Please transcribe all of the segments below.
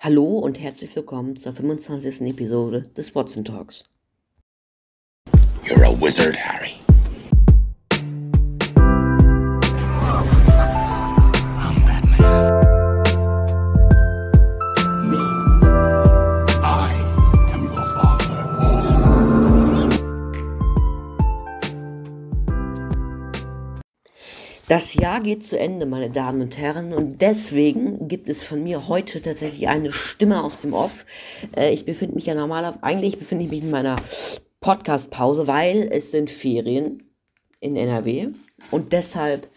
Hallo und herzlich willkommen zur 25. Episode des Watson Talks. You're a wizard, Harry. Das Jahr geht zu Ende, meine Damen und Herren, und deswegen gibt es von mir heute tatsächlich eine Stimme aus dem Off. Äh, ich befinde mich ja normalerweise, eigentlich befinde ich mich in meiner Podcast-Pause, weil es sind Ferien in NRW und deshalb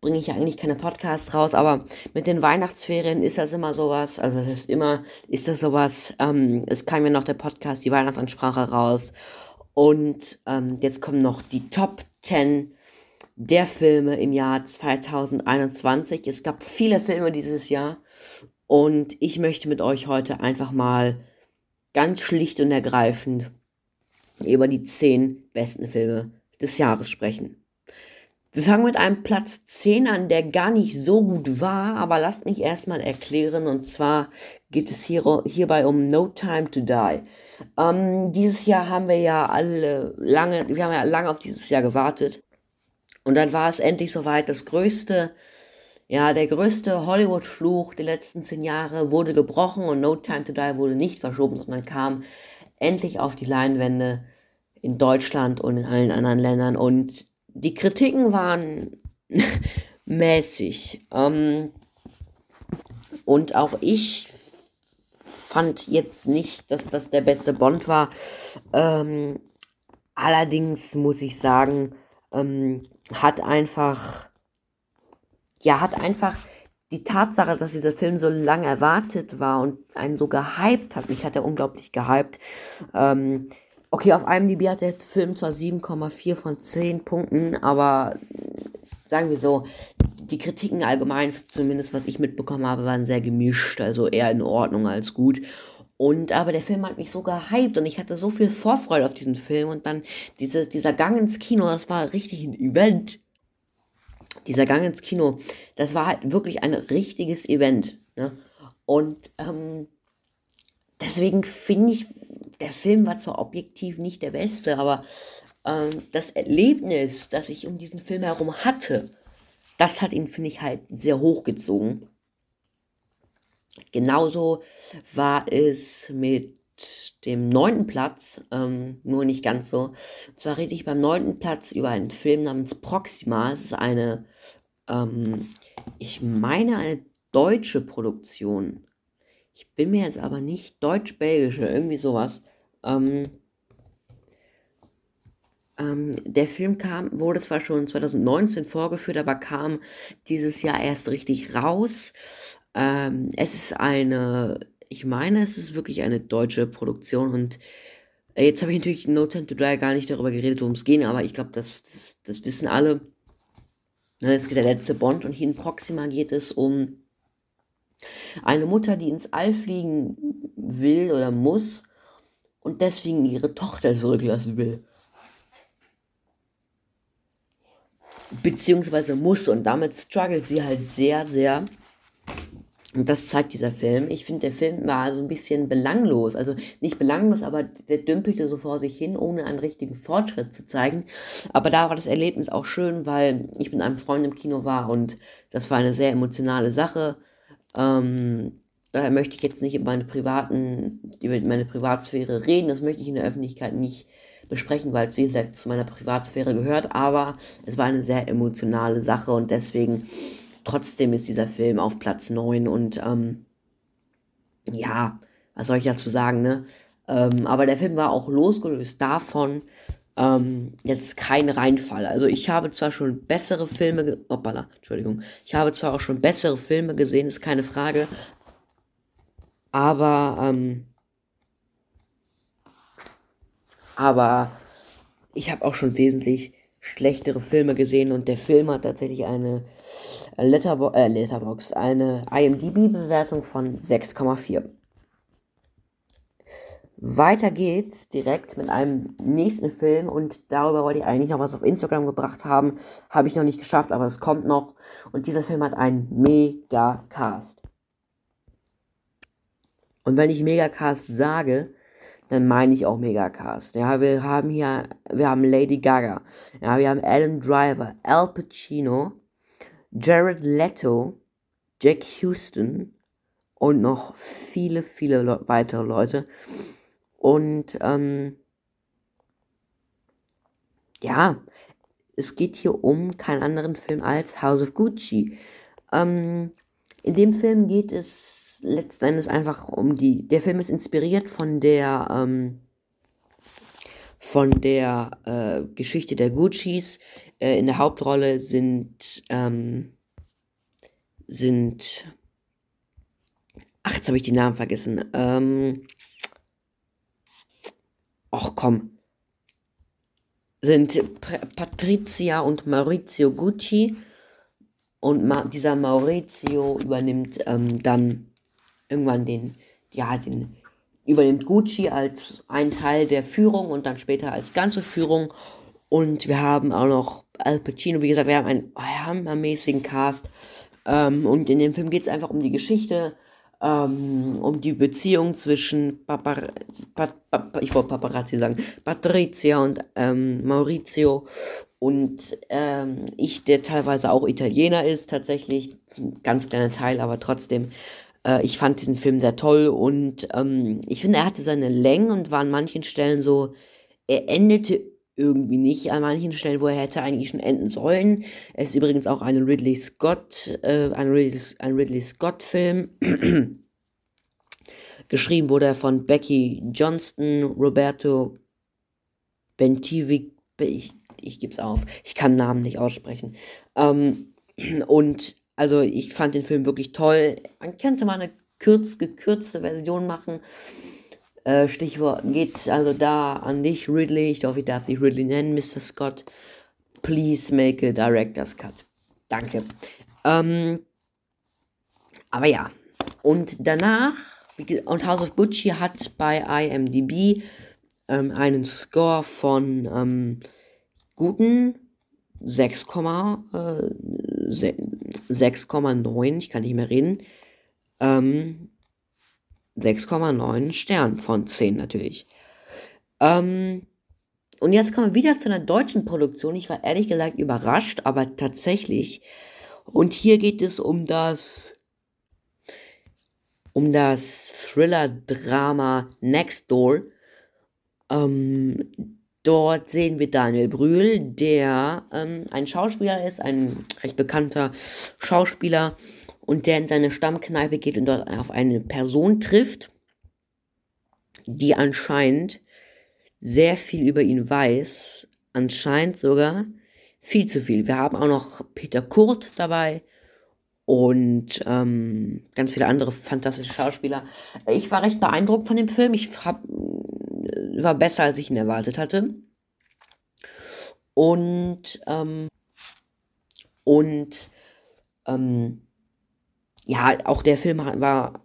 bringe ich ja eigentlich keine Podcasts raus, aber mit den Weihnachtsferien ist das immer sowas, also das ist immer, ist das sowas, ähm, es kam ja noch der Podcast, die Weihnachtsansprache raus und ähm, jetzt kommen noch die Top 10 der Filme im Jahr 2021. Es gab viele Filme dieses Jahr und ich möchte mit euch heute einfach mal ganz schlicht und ergreifend über die zehn besten Filme des Jahres sprechen. Wir fangen mit einem Platz 10 an, der gar nicht so gut war, aber lasst mich erstmal erklären. Und zwar geht es hier, hierbei um No Time to Die. Ähm, dieses Jahr haben wir ja alle lange, wir haben ja lange auf dieses Jahr gewartet. Und dann war es endlich soweit. Das größte, ja, der größte Hollywood-Fluch der letzten zehn Jahre wurde gebrochen und No Time to Die wurde nicht verschoben, sondern kam endlich auf die Leinwände in Deutschland und in allen anderen Ländern. Und die Kritiken waren mäßig. Ähm, und auch ich fand jetzt nicht, dass das der beste Bond war. Ähm, allerdings muss ich sagen, ähm, hat einfach, ja, hat einfach die Tatsache, dass dieser Film so lange erwartet war und einen so gehypt hat, mich hat er unglaublich gehypt. Ähm, okay, auf IMDb hat der Film zwar 7,4 von 10 Punkten, aber sagen wir so, die Kritiken allgemein, zumindest was ich mitbekommen habe, waren sehr gemischt, also eher in Ordnung als gut. Und aber der Film hat mich so gehypt und ich hatte so viel Vorfreude auf diesen Film und dann diese, dieser Gang ins Kino, das war richtig ein Event. Dieser Gang ins Kino, das war halt wirklich ein richtiges Event. Ne? Und ähm, deswegen finde ich, der Film war zwar objektiv nicht der beste, aber ähm, das Erlebnis, das ich um diesen Film herum hatte, das hat ihn, finde ich, halt sehr hochgezogen. Genauso war es mit dem neunten Platz, ähm, nur nicht ganz so. Und zwar rede ich beim neunten Platz über einen Film namens Proxima. Es ist eine, ähm, ich meine, eine deutsche Produktion. Ich bin mir jetzt aber nicht deutsch-belgische, irgendwie sowas. Ähm, ähm, der Film kam, wurde zwar schon 2019 vorgeführt, aber kam dieses Jahr erst richtig raus. Ähm, es ist eine, ich meine, es ist wirklich eine deutsche Produktion und äh, jetzt habe ich natürlich No Time to Die gar nicht darüber geredet, worum es geht, aber ich glaube, das, das, das, wissen alle. Ne, es geht der letzte Bond und hier in Proxima geht es um eine Mutter, die ins All fliegen will oder muss und deswegen ihre Tochter zurücklassen will. Beziehungsweise muss und damit struggelt sie halt sehr, sehr und das zeigt dieser Film. Ich finde, der Film war so ein bisschen belanglos. Also nicht belanglos, aber der dümpelte so vor sich hin, ohne einen richtigen Fortschritt zu zeigen. Aber da war das Erlebnis auch schön, weil ich mit einem Freund im Kino war und das war eine sehr emotionale Sache. Ähm, daher möchte ich jetzt nicht über meine privaten, über meine Privatsphäre reden. Das möchte ich in der Öffentlichkeit nicht besprechen, weil es wie gesagt zu meiner Privatsphäre gehört. Aber es war eine sehr emotionale Sache und deswegen Trotzdem ist dieser Film auf Platz 9 und ähm, ja, was soll ich dazu sagen, ne? Ähm, aber der Film war auch losgelöst davon, ähm, jetzt kein Reinfall. Also ich habe zwar schon bessere Filme, hoppala, Entschuldigung, ich habe zwar auch schon bessere Filme gesehen, ist keine Frage, aber, ähm, aber ich habe auch schon wesentlich schlechtere Filme gesehen und der Film hat tatsächlich eine Letterbo äh, Letterbox, eine IMDb-Bewertung von 6,4. Weiter geht's direkt mit einem nächsten Film und darüber wollte ich eigentlich noch was auf Instagram gebracht haben. Habe ich noch nicht geschafft, aber es kommt noch. Und dieser Film hat einen mega Cast. Und wenn ich Megacast sage, dann meine ich auch Megacast. Ja, wir haben hier, wir haben Lady Gaga, ja, wir haben Alan Driver, Al Pacino, Jared Leto, Jack Houston und noch viele, viele Le weitere Leute. Und ähm, ja, es geht hier um keinen anderen Film als House of Gucci. Ähm, in dem Film geht es letzten Endes einfach um die. Der Film ist inspiriert von der ähm, von der äh, Geschichte der Guccis. Äh, in der Hauptrolle sind ähm, sind ach jetzt habe ich die Namen vergessen. Ähm, ach komm, sind Patrizia und Maurizio Gucci. Und Ma dieser Maurizio übernimmt ähm, dann irgendwann den, ja, den, übernimmt Gucci als ein Teil der Führung und dann später als ganze Führung. Und wir haben auch noch Al Pacino, wie gesagt, wir haben einen hammermäßigen Cast. Ähm, und in dem Film geht es einfach um die Geschichte ähm, um die Beziehung zwischen Papa, pa, pa, ich wollte Paparazzi sagen, Patrizia und ähm, Maurizio und ähm, ich, der teilweise auch Italiener ist, tatsächlich, ein ganz kleiner Teil, aber trotzdem, äh, ich fand diesen Film sehr toll und ähm, ich finde, er hatte seine Längen und war an manchen Stellen so, er endete irgendwie nicht an manchen Stellen, wo er hätte eigentlich schon enden sollen. Es ist übrigens auch ein Ridley Scott, äh, ein, Ridley, ein Ridley Scott-Film. Geschrieben wurde er von Becky Johnston, Roberto Bentivic, ich, ich gebe es auf, ich kann Namen nicht aussprechen. Ähm, und also ich fand den Film wirklich toll. Man könnte mal eine kürz, gekürzte Version machen. Äh, Stichwort geht also da an dich, Ridley. Ich hoffe, ich darf dich Ridley nennen, Mr. Scott. Please make a director's cut. Danke. Ähm, aber ja. Und danach, und House of Gucci hat bei IMDb ähm, einen Score von ähm, guten 6,9. Äh, ich kann nicht mehr reden. Ähm, 6,9 Stern von 10 natürlich. Ähm, und jetzt kommen wir wieder zu einer deutschen Produktion. Ich war ehrlich gesagt überrascht, aber tatsächlich. Und hier geht es um das um das Thriller-Drama Next Door. Ähm, dort sehen wir Daniel Brühl, der ähm, ein Schauspieler ist, ein recht bekannter Schauspieler, und der in seine Stammkneipe geht und dort auf eine Person trifft, die anscheinend sehr viel über ihn weiß, anscheinend sogar viel zu viel. Wir haben auch noch Peter Kurt dabei und ähm, ganz viele andere fantastische Schauspieler. Ich war recht beeindruckt von dem Film. Ich hab, war besser, als ich ihn erwartet hatte. Und ähm, und ähm, ja, auch der Film war,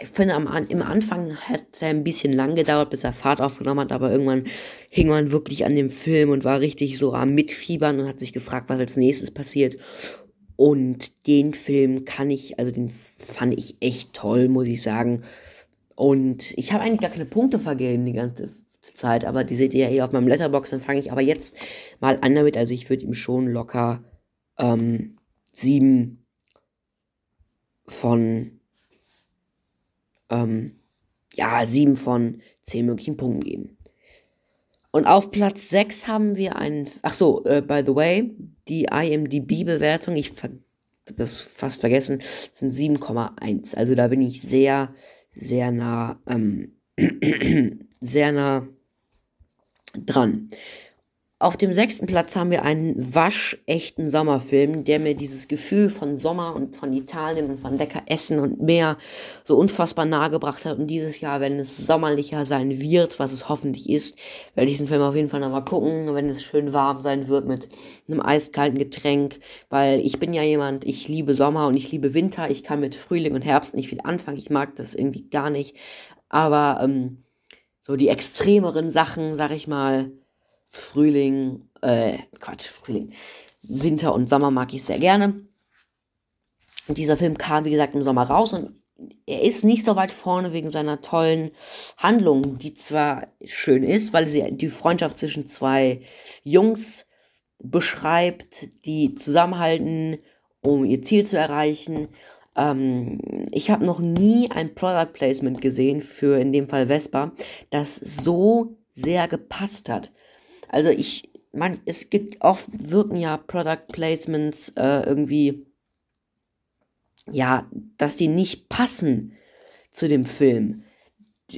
ich finde, am, im Anfang hat er ein bisschen lang gedauert, bis er Fahrt aufgenommen hat, aber irgendwann hing man wirklich an dem Film und war richtig so am Mitfiebern und hat sich gefragt, was als nächstes passiert. Und den Film kann ich, also den fand ich echt toll, muss ich sagen. Und ich habe eigentlich gar keine Punkte vergeben die ganze Zeit, aber die seht ihr ja hier auf meinem Letterbox. Dann fange ich aber jetzt mal an damit. Also ich würde ihm schon locker ähm, sieben von, ähm, ja, sieben von zehn möglichen Punkten geben. Und auf Platz 6 haben wir einen, ach so, äh, by the way, die IMDb-Bewertung, ich habe das fast vergessen, sind 7,1. Also da bin ich sehr, sehr nah, ähm, sehr nah dran. Auf dem sechsten Platz haben wir einen waschechten Sommerfilm, der mir dieses Gefühl von Sommer und von Italien und von lecker Essen und Meer so unfassbar nahe gebracht hat. Und dieses Jahr, wenn es sommerlicher sein wird, was es hoffentlich ist, werde ich diesen Film auf jeden Fall nochmal gucken, wenn es schön warm sein wird mit einem eiskalten Getränk, weil ich bin ja jemand, ich liebe Sommer und ich liebe Winter. Ich kann mit Frühling und Herbst nicht viel anfangen. Ich mag das irgendwie gar nicht. Aber ähm, so die extremeren Sachen, sag ich mal, Frühling, äh, Quatsch, Frühling, Winter und Sommer mag ich sehr gerne. Und dieser Film kam, wie gesagt, im Sommer raus und er ist nicht so weit vorne wegen seiner tollen Handlung, die zwar schön ist, weil sie die Freundschaft zwischen zwei Jungs beschreibt, die zusammenhalten, um ihr Ziel zu erreichen. Ähm, ich habe noch nie ein Product Placement gesehen für in dem Fall Vespa, das so sehr gepasst hat. Also ich, man, es gibt oft wirken ja Product Placements äh, irgendwie ja, dass die nicht passen zu dem Film.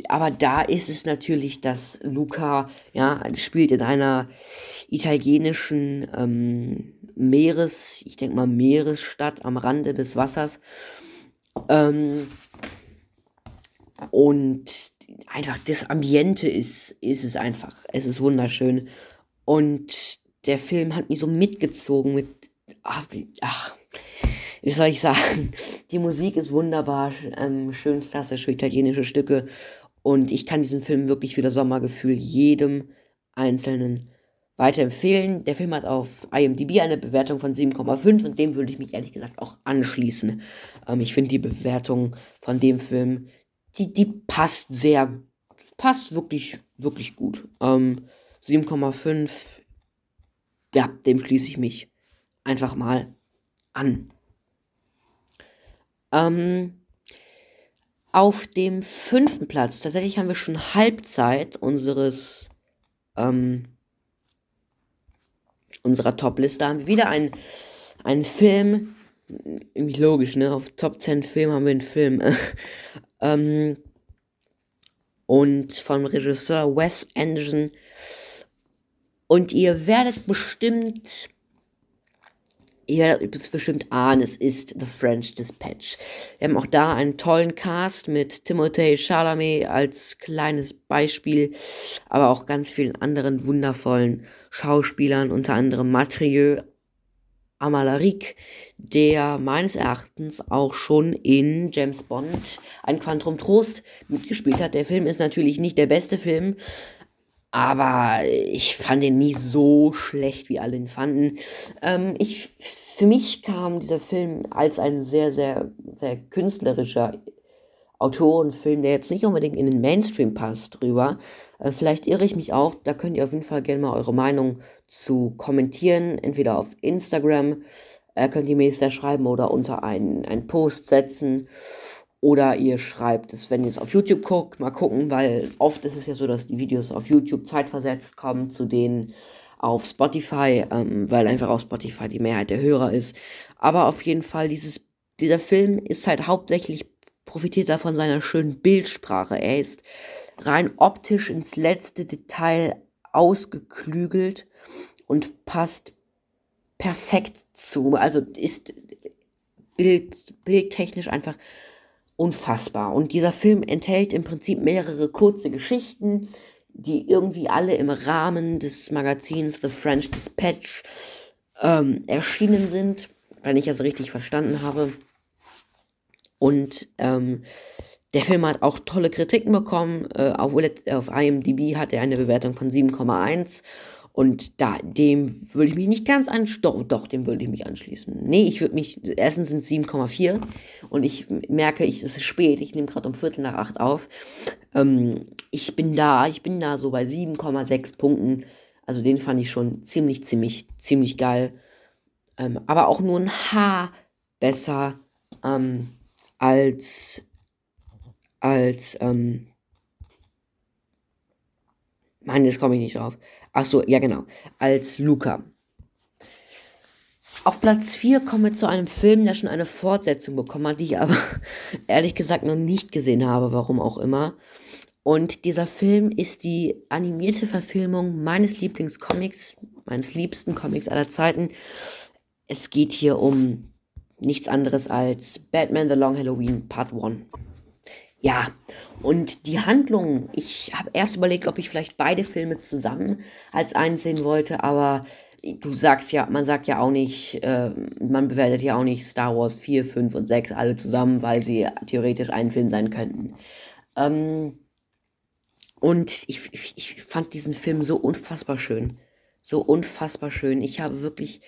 Aber da ist es natürlich, dass Luca, ja, spielt in einer italienischen ähm, Meeres, ich denke mal Meeresstadt am Rande des Wassers. Ähm, und einfach das Ambiente ist, ist es einfach. Es ist wunderschön. Und der Film hat mich so mitgezogen mit, ach, ach wie soll ich sagen, die Musik ist wunderbar, ähm, schön klassische italienische Stücke und ich kann diesen Film wirklich für das Sommergefühl jedem Einzelnen weiterempfehlen. Der Film hat auf IMDb eine Bewertung von 7,5 und dem würde ich mich ehrlich gesagt auch anschließen. Ähm, ich finde die Bewertung von dem Film, die, die passt sehr, passt wirklich, wirklich gut. Ähm, 7,5, ja, dem schließe ich mich einfach mal an. Ähm, auf dem fünften Platz, tatsächlich haben wir schon Halbzeit unseres, ähm, unserer Top-Liste, haben wir wieder einen, einen Film, irgendwie logisch, ne? Auf Top 10 Film haben wir einen Film. ähm, und vom Regisseur Wes Anderson. Und ihr werdet bestimmt Ihr werdet es bestimmt ahnen, es ist The French Dispatch. Wir haben auch da einen tollen Cast mit Timothée Chalamet als kleines Beispiel, aber auch ganz vielen anderen wundervollen Schauspielern, unter anderem Matrieux Amalaric, der meines Erachtens auch schon in James Bond ein Quantum Trost mitgespielt hat. Der Film ist natürlich nicht der beste Film, aber ich fand ihn nie so schlecht, wie alle ihn fanden. Ähm, ich, für mich kam dieser Film als ein sehr, sehr, sehr künstlerischer Autorenfilm, der jetzt nicht unbedingt in den Mainstream passt, drüber. Äh, vielleicht irre ich mich auch. Da könnt ihr auf jeden Fall gerne mal eure Meinung zu kommentieren. Entweder auf Instagram äh, könnt ihr mir das da schreiben oder unter einen, einen Post setzen. Oder ihr schreibt es, wenn ihr es auf YouTube guckt, mal gucken, weil oft ist es ja so, dass die Videos auf YouTube zeitversetzt kommen zu denen auf Spotify, ähm, weil einfach auf Spotify die Mehrheit der Hörer ist. Aber auf jeden Fall, dieses, dieser Film ist halt hauptsächlich, profitiert er von seiner schönen Bildsprache. Er ist rein optisch ins letzte Detail ausgeklügelt und passt perfekt zu. Also ist bild, bildtechnisch einfach unfassbar. Und dieser Film enthält im Prinzip mehrere kurze Geschichten, die irgendwie alle im Rahmen des Magazins The French Dispatch ähm, erschienen sind, wenn ich das richtig verstanden habe. Und ähm, der Film hat auch tolle Kritiken bekommen. Äh, auf, auf IMDb hat er eine Bewertung von 7,1 und da, dem würde ich mich nicht ganz anschließen. Doch, doch, dem würde ich mich anschließen. Nee, ich würde mich. Erstens sind es 7,4 und ich merke, ich, es ist spät. Ich nehme gerade um Viertel nach acht auf. Ähm, ich bin da, ich bin da so bei 7,6 Punkten. Also den fand ich schon ziemlich, ziemlich, ziemlich geil. Ähm, aber auch nur ein Haar besser ähm, als als ähm, Mann, jetzt komme ich nicht drauf. Ach so, ja genau. Als Luca. Auf Platz 4 kommen wir zu einem Film, der schon eine Fortsetzung bekommen hat, die ich aber ehrlich gesagt noch nicht gesehen habe, warum auch immer. Und dieser Film ist die animierte Verfilmung meines Lieblingscomics, meines liebsten Comics aller Zeiten. Es geht hier um nichts anderes als Batman The Long Halloween Part 1. Ja, und die Handlung, ich habe erst überlegt, ob ich vielleicht beide Filme zusammen als einen sehen wollte, aber du sagst ja, man sagt ja auch nicht, äh, man bewertet ja auch nicht Star Wars 4, 5 und 6 alle zusammen, weil sie theoretisch ein Film sein könnten. Ähm, und ich, ich, ich fand diesen Film so unfassbar schön. So unfassbar schön. Ich habe wirklich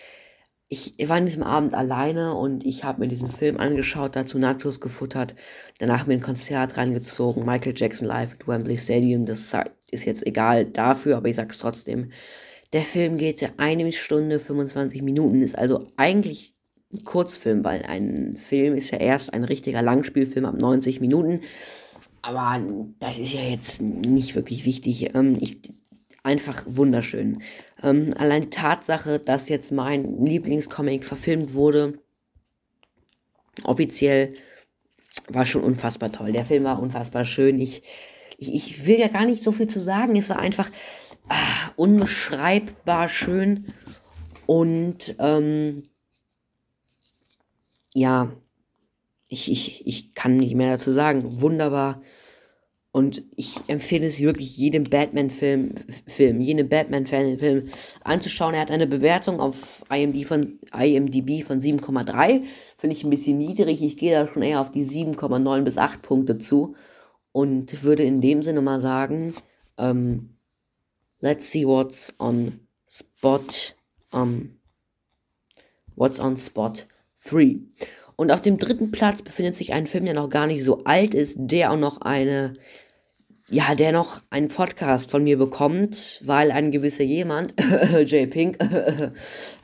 ich war an diesem Abend alleine und ich habe mir diesen Film angeschaut, dazu Nachos gefuttert, danach mir ein Konzert reingezogen, Michael Jackson live at Wembley Stadium, das ist jetzt egal dafür, aber ich sag's trotzdem. Der Film geht eine Stunde 25 Minuten, ist also eigentlich ein Kurzfilm, weil ein Film ist ja erst ein richtiger Langspielfilm ab 90 Minuten. Aber das ist ja jetzt nicht wirklich wichtig. Ähm, ich, einfach wunderschön. Ähm, allein die Tatsache, dass jetzt mein Lieblingscomic verfilmt wurde, offiziell, war schon unfassbar toll. Der Film war unfassbar schön. Ich, ich, ich will ja gar nicht so viel zu sagen. Es war einfach ah, unbeschreibbar schön. Und ähm, ja, ich, ich, ich kann nicht mehr dazu sagen. Wunderbar. Und ich empfehle es wirklich jedem Batman-Film, Film, jedem Batman-Fan-Film anzuschauen. Er hat eine Bewertung auf IMDb von, IMDb von 7,3. Finde ich ein bisschen niedrig. Ich gehe da schon eher auf die 7,9 bis 8 Punkte zu. Und würde in dem Sinne mal sagen, ähm, let's see what's on spot, um, what's on spot 3. Und auf dem dritten Platz befindet sich ein Film, der noch gar nicht so alt ist, der auch noch eine, ja, der noch einen Podcast von mir bekommt, weil ein gewisser jemand, J. Pink,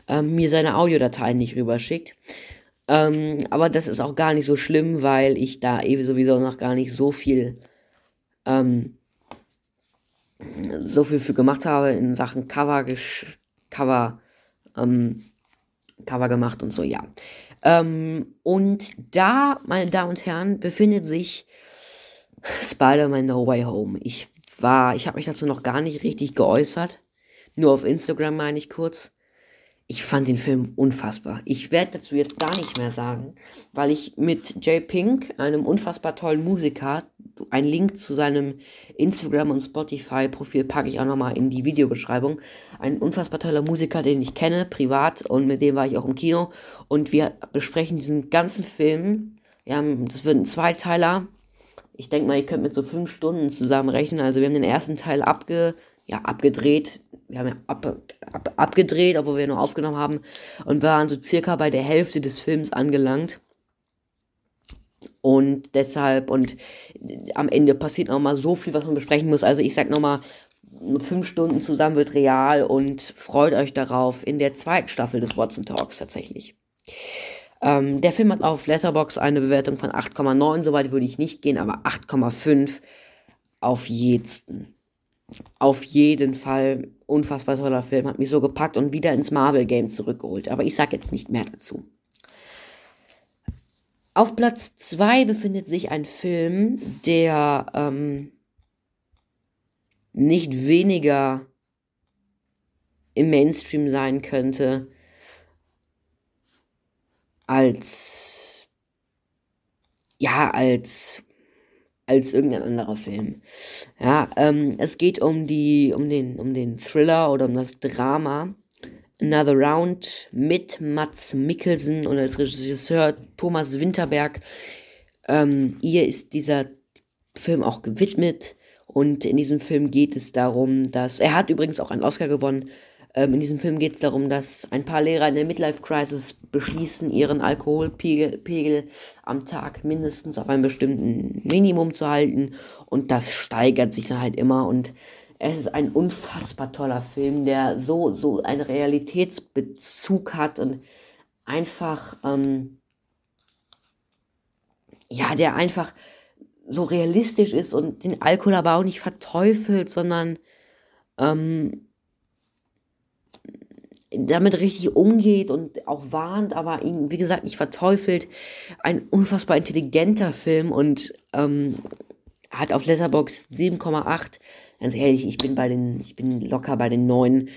äh, mir seine Audiodateien nicht rüberschickt. Ähm, aber das ist auch gar nicht so schlimm, weil ich da eben sowieso noch gar nicht so viel, ähm, so viel für gemacht habe in Sachen Cover, Cover, ähm, Cover gemacht und so, ja. Ähm, und da, meine Damen und Herren, befindet sich Spider-Man No Way Home. Ich war, ich habe mich dazu noch gar nicht richtig geäußert. Nur auf Instagram meine ich kurz ich fand den Film unfassbar. Ich werde dazu jetzt gar nicht mehr sagen, weil ich mit Jay Pink, einem unfassbar tollen Musiker, einen Link zu seinem Instagram und Spotify Profil packe ich auch nochmal in die Videobeschreibung. Ein unfassbar toller Musiker, den ich kenne, privat und mit dem war ich auch im Kino und wir besprechen diesen ganzen Film. Ja, das wird ein Zweiteiler. Ich denke mal, ihr könnt mit so fünf Stunden zusammenrechnen. Also wir haben den ersten Teil abge, ja, abgedreht, wir haben ja ab, ab, abgedreht, obwohl wir nur aufgenommen haben und waren so circa bei der Hälfte des Films angelangt. Und deshalb, und am Ende passiert noch mal so viel, was man besprechen muss. Also ich sag noch mal, fünf Stunden zusammen wird real und freut euch darauf in der zweiten Staffel des Watson Talks tatsächlich. Ähm, der Film hat auf Letterbox eine Bewertung von 8,9, soweit würde ich nicht gehen, aber 8,5 auf jeden auf jeden Fall unfassbar toller Film, hat mich so gepackt und wieder ins Marvel-Game zurückgeholt. Aber ich sage jetzt nicht mehr dazu. Auf Platz 2 befindet sich ein Film, der ähm, nicht weniger im Mainstream sein könnte als ja als als irgendein anderer Film. Ja, ähm, es geht um die, um den, um den Thriller oder um das Drama Another Round mit Mats Mikkelsen und als Regisseur Thomas Winterberg. Ähm, ihr ist dieser Film auch gewidmet und in diesem Film geht es darum, dass er hat übrigens auch einen Oscar gewonnen ähm, in diesem Film geht es darum, dass ein paar Lehrer in der Midlife-Crisis beschließen, ihren Alkoholpegel am Tag mindestens auf einem bestimmten Minimum zu halten. Und das steigert sich dann halt immer. Und es ist ein unfassbar toller Film, der so, so einen Realitätsbezug hat und einfach, ähm, ja, der einfach so realistisch ist und den Alkohol aber auch nicht verteufelt, sondern ähm, damit richtig umgeht und auch warnt, aber ihn, wie gesagt, nicht verteufelt. Ein unfassbar intelligenter Film und ähm, hat auf Letterbox 7,8. Ganz ehrlich, ich bin bei den, ich bin locker bei den 9,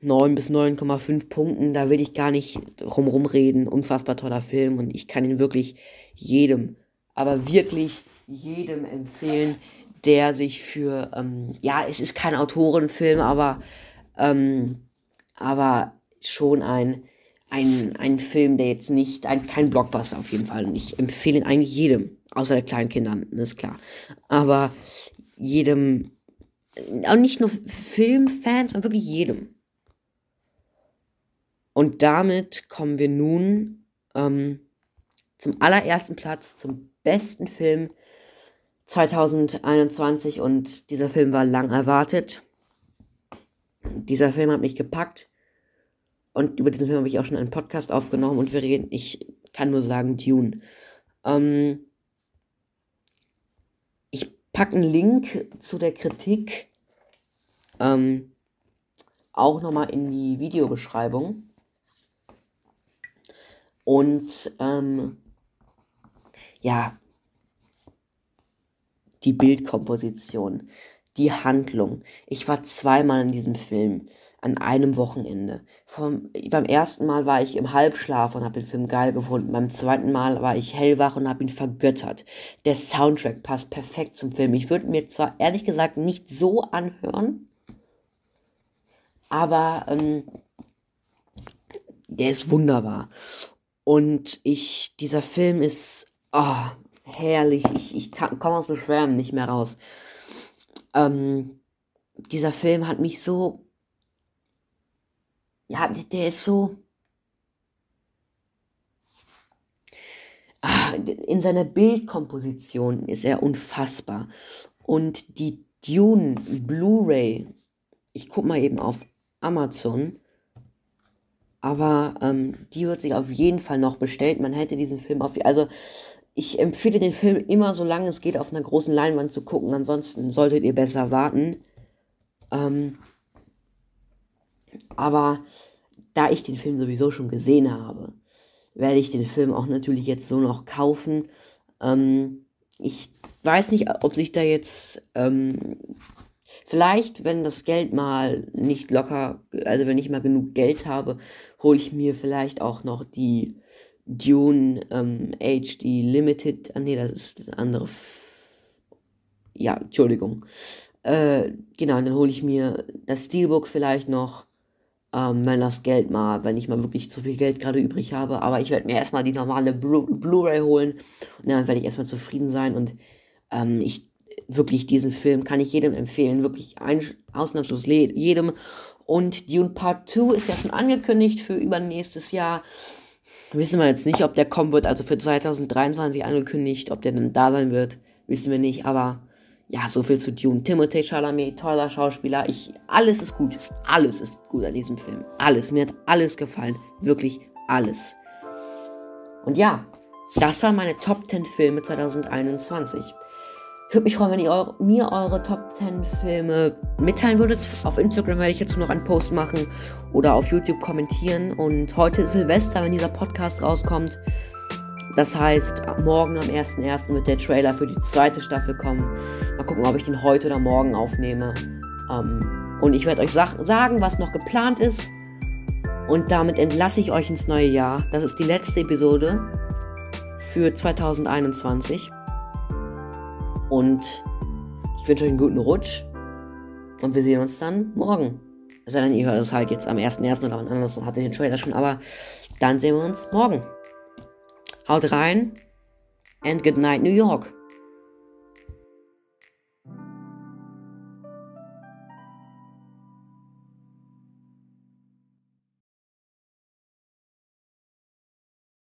9 bis 9,5 Punkten. Da will ich gar nicht rumrum reden. Unfassbar toller Film und ich kann ihn wirklich jedem, aber wirklich jedem empfehlen, der sich für, ähm, ja, es ist kein Autorenfilm, aber ähm, aber schon ein, ein, ein Film, der jetzt nicht, ein, kein Blockbuster auf jeden Fall. Und ich empfehle ihn eigentlich jedem, außer der kleinen Kindern, ist klar. Aber jedem, auch nicht nur Filmfans, sondern wirklich jedem. Und damit kommen wir nun ähm, zum allerersten Platz, zum besten Film 2021 und dieser Film war lang erwartet. Dieser Film hat mich gepackt und über diesen Film habe ich auch schon einen Podcast aufgenommen und wir reden, ich kann nur sagen, Dune. Ähm, ich packe einen Link zu der Kritik ähm, auch nochmal in die Videobeschreibung. Und ähm, ja, die Bildkomposition, die Handlung. Ich war zweimal in diesem Film an einem Wochenende. Vom, beim ersten Mal war ich im Halbschlaf und habe den Film geil gefunden. Beim zweiten Mal war ich hellwach und habe ihn vergöttert. Der Soundtrack passt perfekt zum Film. Ich würde mir zwar ehrlich gesagt nicht so anhören, aber ähm, der ist wunderbar. Und ich, dieser Film ist oh, herrlich. Ich, ich komme aus dem Schwärmen nicht mehr raus. Ähm, dieser Film hat mich so. Ja, der ist so. Ah, in seiner Bildkomposition ist er unfassbar. Und die Dune Blu-ray, ich guck mal eben auf Amazon, aber ähm, die wird sich auf jeden Fall noch bestellt. Man hätte diesen Film auf. Also, ich empfehle den Film immer, solange es geht, auf einer großen Leinwand zu gucken. Ansonsten solltet ihr besser warten. Ähm, aber da ich den Film sowieso schon gesehen habe, werde ich den Film auch natürlich jetzt so noch kaufen. Ähm, ich weiß nicht, ob sich da jetzt ähm, Vielleicht, wenn das Geld mal nicht locker, also wenn ich mal genug Geld habe, hole ich mir vielleicht auch noch die Dune ähm, HD Limited. Ah nee, das ist das andere. Ja, Entschuldigung. Äh, genau, dann hole ich mir das Steelbook vielleicht noch, ähm, wenn das Geld mal, wenn ich mal wirklich zu viel Geld gerade übrig habe. Aber ich werde mir erstmal die normale Blu-ray holen und dann werde ich erstmal zufrieden sein und ähm, ich wirklich diesen Film kann ich jedem empfehlen, wirklich ein, ausnahmslos jedem. Und Dune Part 2 ist ja schon angekündigt für übernächstes Jahr. Wissen wir jetzt nicht, ob der kommen wird, also für 2023 angekündigt, ob der dann da sein wird, wissen wir nicht, aber ja, so viel zu Dune. Timothée Chalamet, toller Schauspieler. Ich, alles ist gut. Alles ist gut an diesem Film. Alles. Mir hat alles gefallen. Wirklich alles. Und ja, das waren meine Top 10 Filme 2021. Ich würde mich freuen, wenn ihr eure, mir eure Top 10 Filme mitteilen würdet. Auf Instagram werde ich jetzt noch einen Post machen oder auf YouTube kommentieren. Und heute ist Silvester, wenn dieser Podcast rauskommt. Das heißt, morgen am 1.1. wird der Trailer für die zweite Staffel kommen. Mal gucken, ob ich den heute oder morgen aufnehme. Ähm, und ich werde euch sagen, was noch geplant ist. Und damit entlasse ich euch ins neue Jahr. Das ist die letzte Episode für 2021. Und ich wünsche euch einen guten Rutsch. Und wir sehen uns dann morgen. Es sei denn, ihr hört es halt jetzt am 1.1. oder wann anders habt den Trailer schon. Aber dann sehen wir uns morgen. Haut rein and good night, New York.